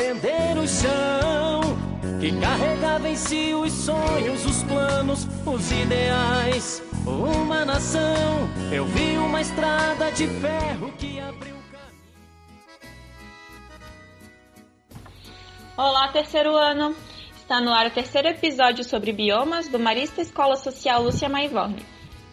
a defender o chão. Que carregava em si os sonhos, os planos, os ideais. Uma nação, eu vi uma estrada de ferro que abriu caminho. Olá, terceiro ano! Está no ar o terceiro episódio sobre biomas do Marista Escola Social Lúcia Maivorne.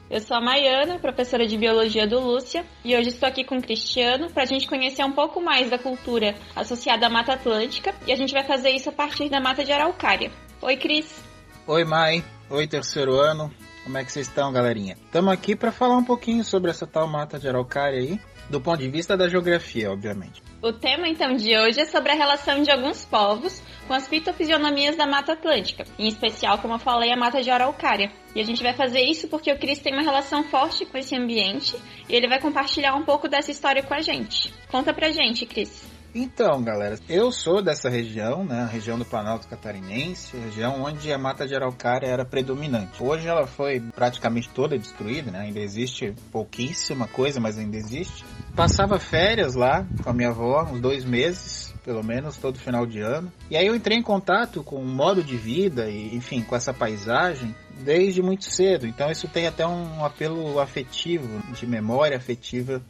Eu sou a Maiana, professora de Biologia do Lúcia, e hoje estou aqui com o Cristiano para a gente conhecer um pouco mais da cultura associada à Mata Atlântica, e a gente vai fazer isso a partir da Mata de Araucária. Oi, Cris! Oi, Mai! Oi, terceiro ano! Como é que vocês estão, galerinha? Estamos aqui para falar um pouquinho sobre essa tal Mata de Araucária aí, do ponto de vista da geografia, obviamente. O tema então de hoje é sobre a relação de alguns povos com as fitofisionomias da Mata Atlântica, em especial, como eu falei, a Mata de Araucária. E a gente vai fazer isso porque o Cris tem uma relação forte com esse ambiente e ele vai compartilhar um pouco dessa história com a gente. Conta pra gente, Cris. Então, galera, eu sou dessa região, né, região do Planalto Catarinense, região onde a mata de araucária era predominante. Hoje ela foi praticamente toda destruída, né, ainda existe pouquíssima coisa, mas ainda existe. Passava férias lá com a minha avó, uns dois meses, pelo menos todo final de ano. E aí eu entrei em contato com o modo de vida e, enfim, com essa paisagem desde muito cedo. Então isso tem até um apelo afetivo, de memória afetiva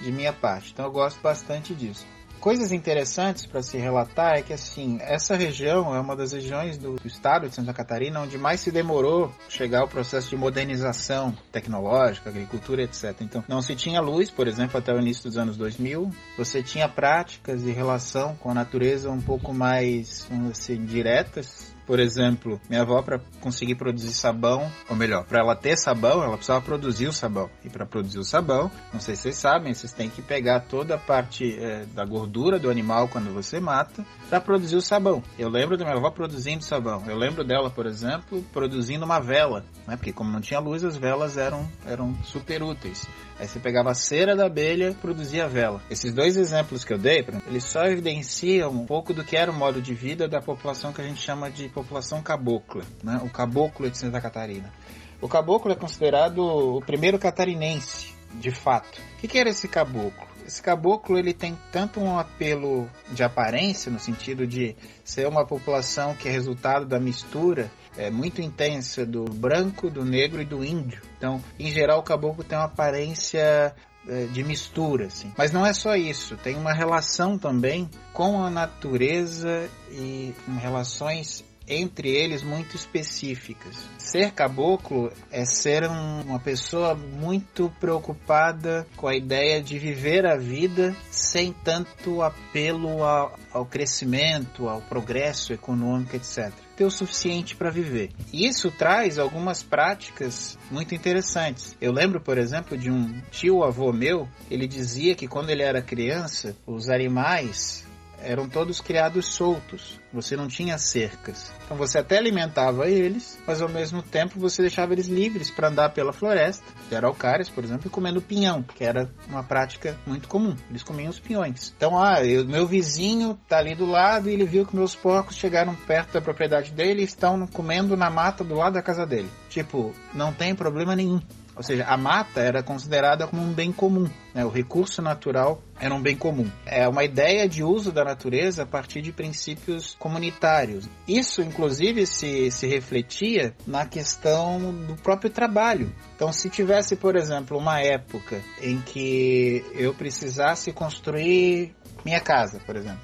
de minha parte. Então eu gosto bastante disso. Coisas interessantes para se relatar é que assim, essa região é uma das regiões do, do, estado de Santa Catarina onde mais se demorou chegar o processo de modernização tecnológica, agricultura, etc. Então, não se tinha luz, por exemplo, até o início dos anos 2000. Você tinha práticas de relação com a natureza um pouco mais, assim, diretas, por exemplo, minha avó para conseguir produzir sabão, ou melhor, para ela ter sabão, ela precisava produzir o sabão. E para produzir o sabão, não sei se vocês sabem, vocês têm que pegar toda a parte é, da gordura do animal quando você mata para produzir o sabão. Eu lembro da minha avó produzindo sabão. Eu lembro dela, por exemplo, produzindo uma vela, né? Porque como não tinha luz, as velas eram eram super úteis. Aí você pegava a cera da abelha, produzia a vela. Esses dois exemplos que eu dei, eles só evidenciam um pouco do que era o modo de vida da população que a gente chama de população cabocla, né? O caboclo de Santa Catarina. O caboclo é considerado o primeiro catarinense, de fato. O que era esse caboclo? Esse caboclo ele tem tanto um apelo de aparência, no sentido de ser uma população que é resultado da mistura é, muito intensa do branco, do negro e do índio. Então, em geral, o caboclo tem uma aparência é, de mistura, assim. Mas não é só isso, tem uma relação também com a natureza e relações entre eles muito específicas. Ser caboclo é ser um, uma pessoa muito preocupada com a ideia de viver a vida sem tanto apelo ao, ao crescimento, ao progresso econômico, etc ter o suficiente para viver. E isso traz algumas práticas muito interessantes. Eu lembro, por exemplo, de um tio avô meu, ele dizia que quando ele era criança, os animais eram todos criados soltos. Você não tinha cercas. Então você até alimentava eles, mas ao mesmo tempo você deixava eles livres para andar pela floresta, de araucárias, por exemplo, comendo pinhão, que era uma prática muito comum. Eles comiam os pinhões. Então, ah, eu, meu vizinho tá ali do lado e ele viu que meus porcos chegaram perto da propriedade dele e estão comendo na mata do lado da casa dele. Tipo, não tem problema nenhum. Ou seja, a mata era considerada como um bem comum, né? o recurso natural era um bem comum. É uma ideia de uso da natureza a partir de princípios comunitários. Isso, inclusive, se, se refletia na questão do próprio trabalho. Então, se tivesse, por exemplo, uma época em que eu precisasse construir minha casa, por exemplo,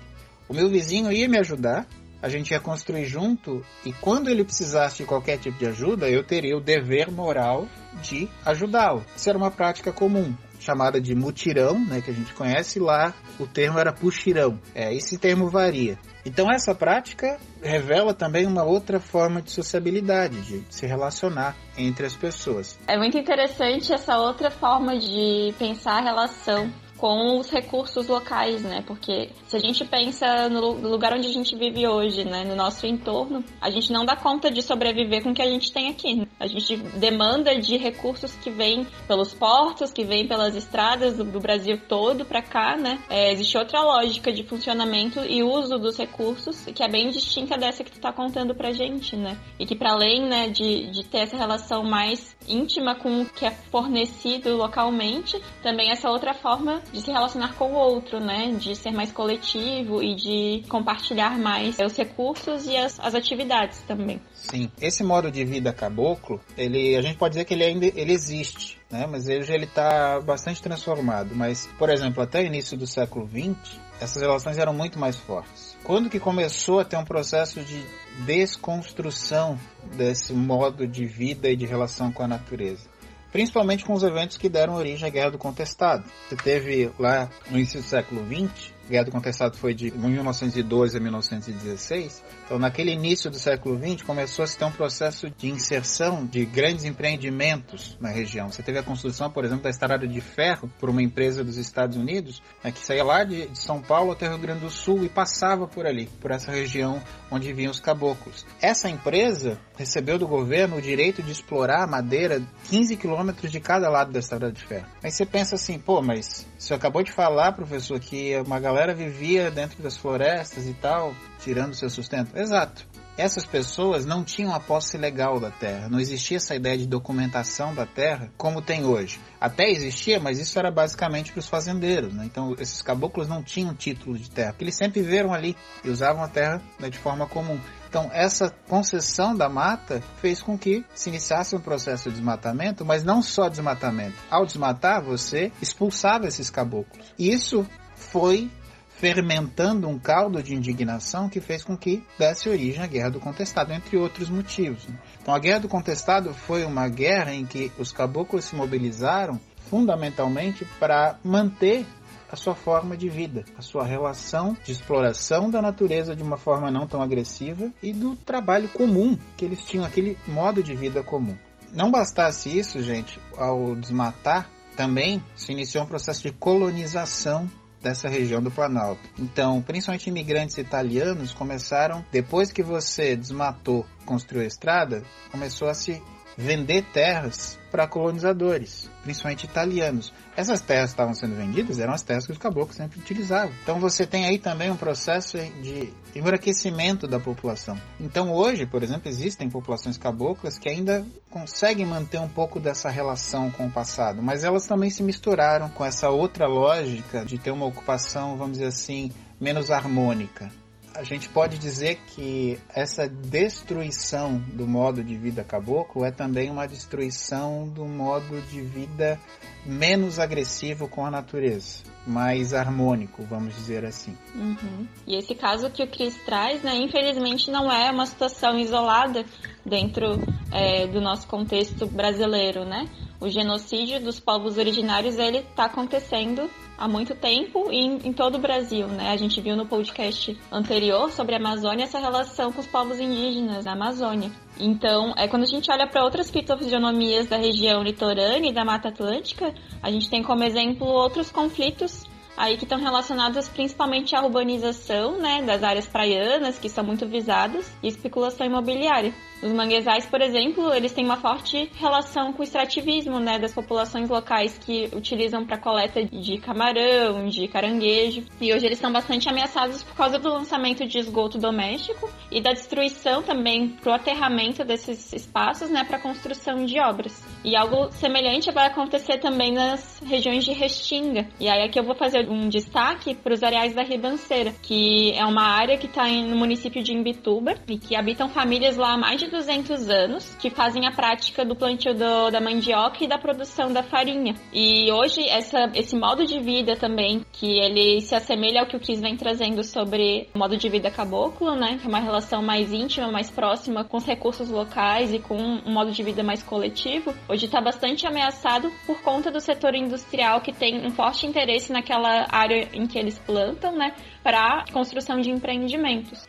o meu vizinho ia me ajudar a gente ia construir junto e quando ele precisasse de qualquer tipo de ajuda, eu teria o dever moral de ajudá-lo. Isso era uma prática comum, chamada de mutirão, né, que a gente conhece lá, o termo era puxirão. É, esse termo varia. Então essa prática revela também uma outra forma de sociabilidade, de se relacionar entre as pessoas. É muito interessante essa outra forma de pensar a relação com os recursos locais, né? Porque se a gente pensa no lugar onde a gente vive hoje, né, no nosso entorno, a gente não dá conta de sobreviver com o que a gente tem aqui. A gente demanda de recursos que vêm pelos portos, que vêm pelas estradas do, do Brasil todo para cá, né? É, existe outra lógica de funcionamento e uso dos recursos que é bem distinta dessa que tu tá contando pra gente, né? E que para além, né, de, de ter essa relação mais íntima com o que é fornecido localmente, também essa outra forma de se relacionar com o outro, né? De ser mais coletivo e de compartilhar mais os recursos e as, as atividades também. Sim, esse modo de vida caboclo, ele, a gente pode dizer que ele ainda ele existe, né? Mas hoje ele está bastante transformado. Mas, por exemplo, até o início do século XX, essas relações eram muito mais fortes. Quando que começou a ter um processo de desconstrução desse modo de vida e de relação com a natureza? Principalmente com os eventos que deram origem à Guerra do Contestado. Você teve lá no início do século XX Guerra do Contestado foi de 1912 a 1916. Então, naquele início do século XX, começou a se ter um processo de inserção de grandes empreendimentos na região. Você teve a construção, por exemplo, da estrada de ferro por uma empresa dos Estados Unidos, né, que saía lá de, de São Paulo até Rio Grande do Sul e passava por ali, por essa região onde vinham os caboclos. Essa empresa recebeu do governo o direito de explorar a madeira 15 quilômetros de cada lado da estrada de ferro. Aí você pensa assim, pô, mas você acabou de falar, professor, que uma galera galera vivia dentro das florestas e tal, tirando seu sustento. Exato. Essas pessoas não tinham a posse legal da terra, não existia essa ideia de documentação da terra como tem hoje. Até existia, mas isso era basicamente para os fazendeiros. Né? Então, esses caboclos não tinham título de terra, porque eles sempre viveram ali e usavam a terra né, de forma comum. Então, essa concessão da mata fez com que se iniciasse um processo de desmatamento, mas não só desmatamento. Ao desmatar, você expulsava esses caboclos. Isso foi fermentando um caldo de indignação que fez com que desse origem à Guerra do Contestado, entre outros motivos. Né? Então, a Guerra do Contestado foi uma guerra em que os caboclos se mobilizaram fundamentalmente para manter a sua forma de vida, a sua relação de exploração da natureza de uma forma não tão agressiva e do trabalho comum, que eles tinham aquele modo de vida comum. Não bastasse isso, gente, ao desmatar, também se iniciou um processo de colonização dessa região do Planalto. Então, principalmente imigrantes italianos começaram, depois que você desmatou, construiu a estrada, começou a se vender terras para colonizadores, principalmente italianos. Essas terras que estavam sendo vendidas eram as terras que os caboclos sempre utilizavam. Então você tem aí também um processo de embranquecimento da população. Então hoje, por exemplo, existem populações caboclas que ainda conseguem manter um pouco dessa relação com o passado, mas elas também se misturaram com essa outra lógica de ter uma ocupação, vamos dizer assim, menos harmônica a gente pode dizer que essa destruição do modo de vida caboclo é também uma destruição do modo de vida menos agressivo com a natureza, mais harmônico, vamos dizer assim. Uhum. E esse caso que o Cris traz, né, infelizmente não é uma situação isolada dentro é, do nosso contexto brasileiro, né? O genocídio dos povos originários ele está acontecendo há muito tempo em, em todo o Brasil, né? A gente viu no podcast anterior sobre a Amazônia essa relação com os povos indígenas da Amazônia. Então, é quando a gente olha para outras fitofisionomias da região litorânea e da Mata Atlântica, a gente tem como exemplo outros conflitos aí que estão relacionados principalmente à urbanização, né, das áreas praianas, que são muito visadas, e especulação imobiliária. Os manguezais, por exemplo, eles têm uma forte relação com o extrativismo, né, das populações locais que utilizam para coleta de camarão, de caranguejo. E hoje eles são bastante ameaçados por causa do lançamento de esgoto doméstico e da destruição também pro aterramento desses espaços, né, para construção de obras. E algo semelhante vai acontecer também nas regiões de Restinga. E aí aqui eu vou fazer um destaque para os areais da Ribanceira, que é uma área que está no município de Imbituba e que habitam famílias lá há mais de de 200 anos que fazem a prática do plantio do, da mandioca e da produção da farinha. E hoje essa, esse modo de vida também, que ele se assemelha ao que o Kiss vem trazendo sobre o modo de vida caboclo, né? Que é uma relação mais íntima, mais próxima com os recursos locais e com um modo de vida mais coletivo, hoje está bastante ameaçado por conta do setor industrial que tem um forte interesse naquela área em que eles plantam, né? Para construção de empreendimentos.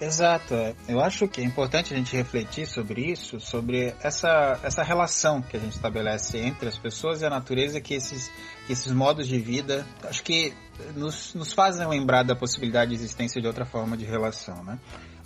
Exato. Eu acho que é importante a gente refletir sobre isso, sobre essa, essa relação que a gente estabelece entre as pessoas e a natureza, que esses, que esses modos de vida, acho que nos, nos fazem lembrar da possibilidade de existência de outra forma de relação, né?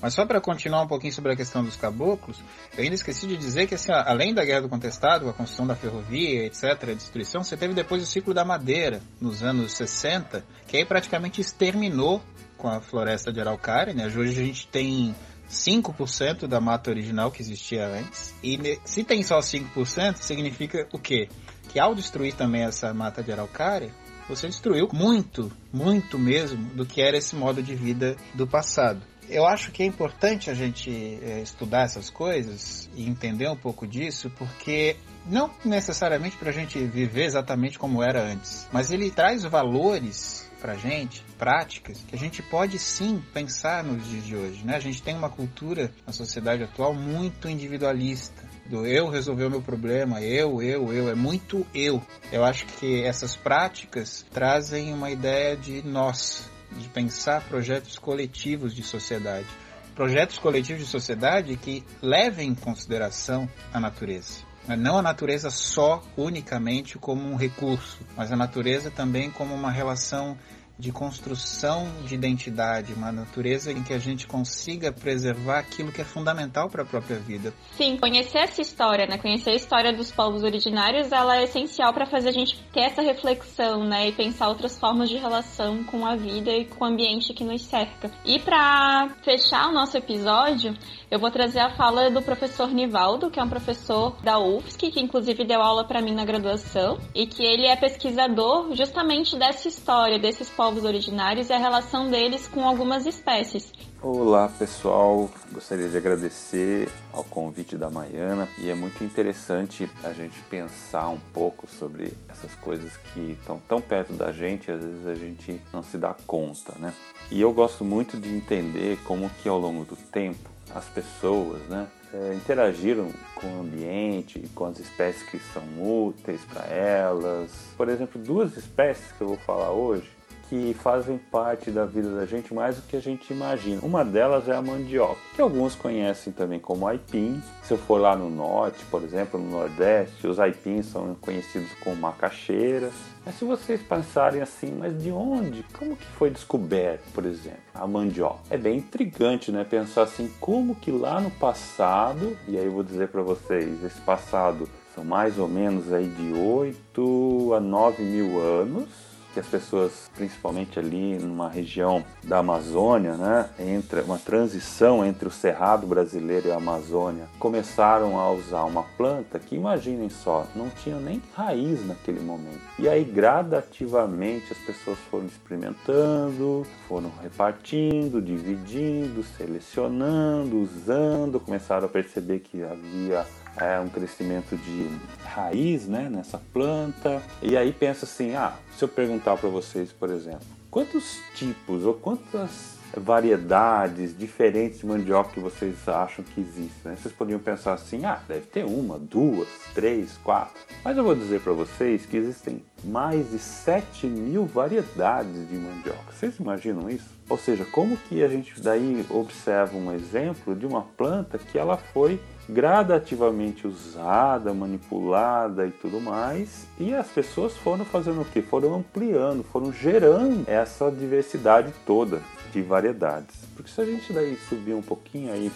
Mas só para continuar um pouquinho sobre a questão dos caboclos, eu ainda esqueci de dizer que, assim, além da Guerra do Contestado, a construção da ferrovia, etc., a destruição, você teve depois o ciclo da madeira, nos anos 60, que aí praticamente exterminou com a floresta de Araucária, né? Hoje a gente tem 5% da mata original que existia antes. E se tem só 5%, significa o quê? Que ao destruir também essa mata de Araucária, você destruiu muito, muito mesmo do que era esse modo de vida do passado eu acho que é importante a gente é, estudar essas coisas e entender um pouco disso, porque não necessariamente para a gente viver exatamente como era antes, mas ele traz valores para gente, práticas, que a gente pode sim pensar nos dias de hoje. Né? A gente tem uma cultura na sociedade atual muito individualista. Do eu resolver o meu problema, eu, eu, eu, é muito eu. Eu acho que essas práticas trazem uma ideia de nós, de pensar projetos coletivos de sociedade. Projetos coletivos de sociedade que levem em consideração a natureza. Não a natureza só, unicamente, como um recurso, mas a natureza também como uma relação de construção de identidade, uma natureza em que a gente consiga preservar aquilo que é fundamental para a própria vida. Sim, conhecer essa história, né? Conhecer a história dos povos originários, ela é essencial para fazer a gente ter essa reflexão, né? E pensar outras formas de relação com a vida e com o ambiente que nos cerca. E para fechar o nosso episódio, eu vou trazer a fala do professor Nivaldo, que é um professor da UFSC, que inclusive deu aula para mim na graduação, e que ele é pesquisador justamente dessa história, desses povos povos originários e a relação deles com algumas espécies. Olá pessoal, gostaria de agradecer ao convite da Maiana e é muito interessante a gente pensar um pouco sobre essas coisas que estão tão perto da gente, às vezes a gente não se dá conta, né? E eu gosto muito de entender como que ao longo do tempo as pessoas, né, é, interagiram com o ambiente, com as espécies que são úteis para elas. Por exemplo, duas espécies que eu vou falar hoje que fazem parte da vida da gente mais do que a gente imagina. Uma delas é a mandioca, que alguns conhecem também como aipim. Se eu for lá no norte, por exemplo, no nordeste, os aipins são conhecidos como macaxeiras. Mas se vocês pensarem assim, mas de onde? Como que foi descoberto, por exemplo, a mandioca? É bem intrigante, né? Pensar assim, como que lá no passado, e aí eu vou dizer para vocês, esse passado são mais ou menos aí de 8 a 9 mil anos, que as pessoas, principalmente ali numa região da Amazônia, né, entre uma transição entre o Cerrado brasileiro e a Amazônia, começaram a usar uma planta que, imaginem só, não tinha nem raiz naquele momento. E aí, gradativamente, as pessoas foram experimentando, foram repartindo, dividindo, selecionando, usando, começaram a perceber que havia é, um crescimento de raiz né, nessa planta. E aí pensa assim, ah, se eu perguntar para vocês, por exemplo, quantos tipos ou quantas variedades diferentes de mandioca que vocês acham que existem? Né? Vocês poderiam pensar assim, ah, deve ter uma, duas, três, quatro. Mas eu vou dizer para vocês que existem mais de 7 mil variedades de mandioca. Vocês imaginam isso? Ou seja, como que a gente daí observa um exemplo de uma planta que ela foi gradativamente usada, manipulada e tudo mais, e as pessoas foram fazendo o que? Foram ampliando, foram gerando essa diversidade toda de variedades. Porque se a gente daí subir um pouquinho aí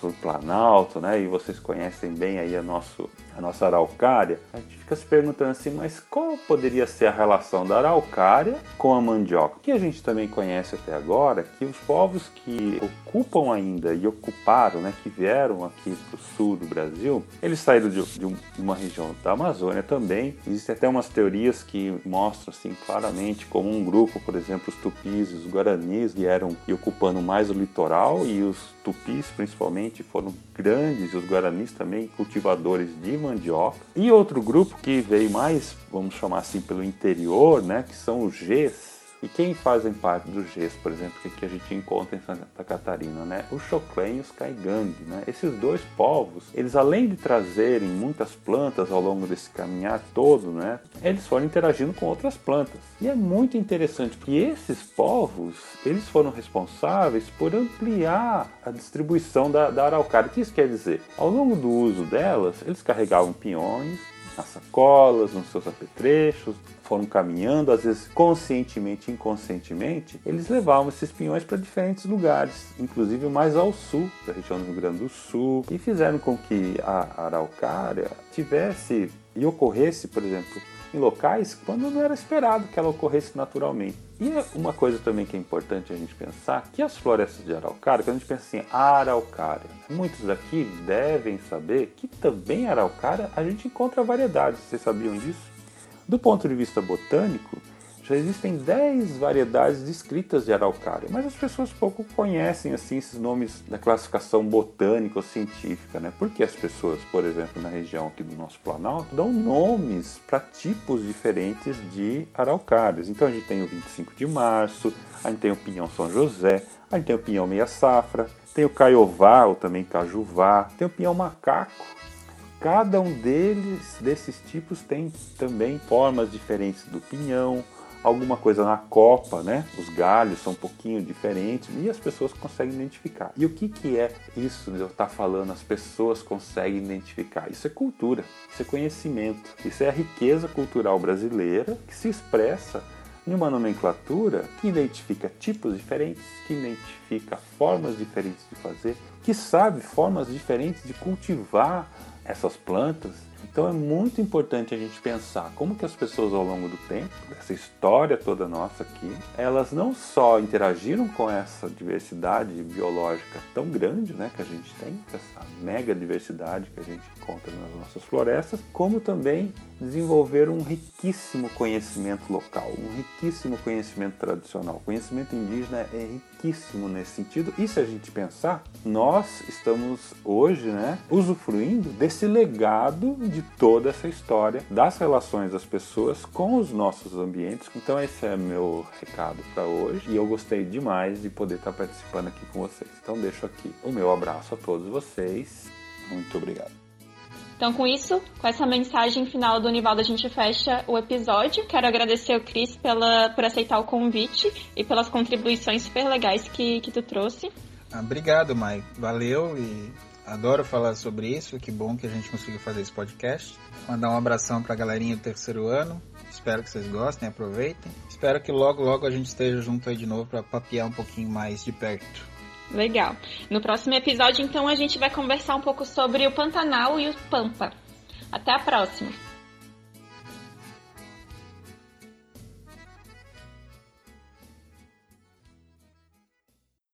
para o Planalto, né, e vocês conhecem bem aí a, nosso, a nossa araucária, a gente fica se perguntando assim, mas qual poderia ser a relação da araucária com a mandioca? Que a gente também conhece até agora, que os povos que ocupam ainda e ocuparam, né, que vieram aqui para o sul do Brasil, eles saíram de, de, uma região da Amazônia também. Existem até umas teorias que mostram assim claramente como um grupo, por exemplo, os tupis e os guaranis vieram e ocupando mais o litoral e os tupis principalmente foram grandes os guaranis também cultivadores de mandioca. E outro grupo que veio mais, vamos chamar assim, pelo interior, né, que são os Gs, e quem fazem parte do GES, por exemplo, que a gente encontra em Santa Catarina, né? O Choclen e os Caigang, né? Esses dois povos, eles além de trazerem muitas plantas ao longo desse caminhar todo, né? Eles foram interagindo com outras plantas. E é muito interessante porque esses povos, eles foram responsáveis por ampliar a distribuição da, da araucária. O que isso quer dizer? Ao longo do uso delas, eles carregavam pinhões, nas sacolas, nos seus apetrechos, foram caminhando, às vezes conscientemente, inconscientemente, eles levavam esses pinhões para diferentes lugares, inclusive mais ao sul, da região do Rio Grande do Sul, e fizeram com que a araucária tivesse e ocorresse, por exemplo, em locais quando não era esperado que ela ocorresse naturalmente. E é uma coisa também que é importante a gente pensar, que as florestas de araucária, quando a gente pensa assim, araucária, muitos daqui devem saber que também araucária a gente encontra variedades, vocês sabiam disso? Do ponto de vista botânico, existem 10 variedades descritas de araucária, mas as pessoas pouco conhecem assim esses nomes da classificação botânica ou científica, né? Porque as pessoas, por exemplo, na região aqui do nosso Planalto, dão nomes para tipos diferentes de araucárias. Então a gente tem o 25 de março, a gente tem o pinhão São José, a gente tem o pinhão meia safra, tem o caiová ou também cajuvá, tem o pinhão macaco, cada um deles, desses tipos, tem também formas diferentes do pinhão, alguma coisa na copa, né? Os galhos são um pouquinho diferentes e as pessoas conseguem identificar. E o que, que é isso de eu estar falando? As pessoas conseguem identificar. Isso é cultura, isso é conhecimento, isso é a riqueza cultural brasileira que se expressa em uma nomenclatura que identifica tipos diferentes, que identifica formas diferentes de fazer, que sabe formas diferentes de cultivar essas plantas então é muito importante a gente pensar como que as pessoas ao longo do tempo, essa história toda nossa aqui, elas não só interagiram com essa diversidade biológica tão grande, né, que a gente tem, essa mega diversidade que a gente encontra nas nossas florestas, como também desenvolveram um riquíssimo conhecimento local, um riquíssimo conhecimento tradicional. O conhecimento indígena é riquíssimo nesse sentido. E se a gente pensar, nós estamos hoje, né, usufruindo desse legado de toda essa história das relações das pessoas com os nossos ambientes. Então esse é meu recado para hoje e eu gostei demais de poder estar participando aqui com vocês. Então deixo aqui o meu abraço a todos vocês. Muito obrigado. Então, com isso, com essa mensagem final do Univaldo, a gente fecha o episódio. Quero agradecer ao Cris pela, por aceitar o convite e pelas contribuições super legais que, que tu trouxe. Ah, obrigado, Mai. Valeu e adoro falar sobre isso. Que bom que a gente conseguiu fazer esse podcast. Mandar um abração para a galerinha do terceiro ano. Espero que vocês gostem, aproveitem. Espero que logo, logo a gente esteja junto aí de novo para papear um pouquinho mais de perto. Legal. No próximo episódio, então, a gente vai conversar um pouco sobre o Pantanal e o Pampa. Até a próxima!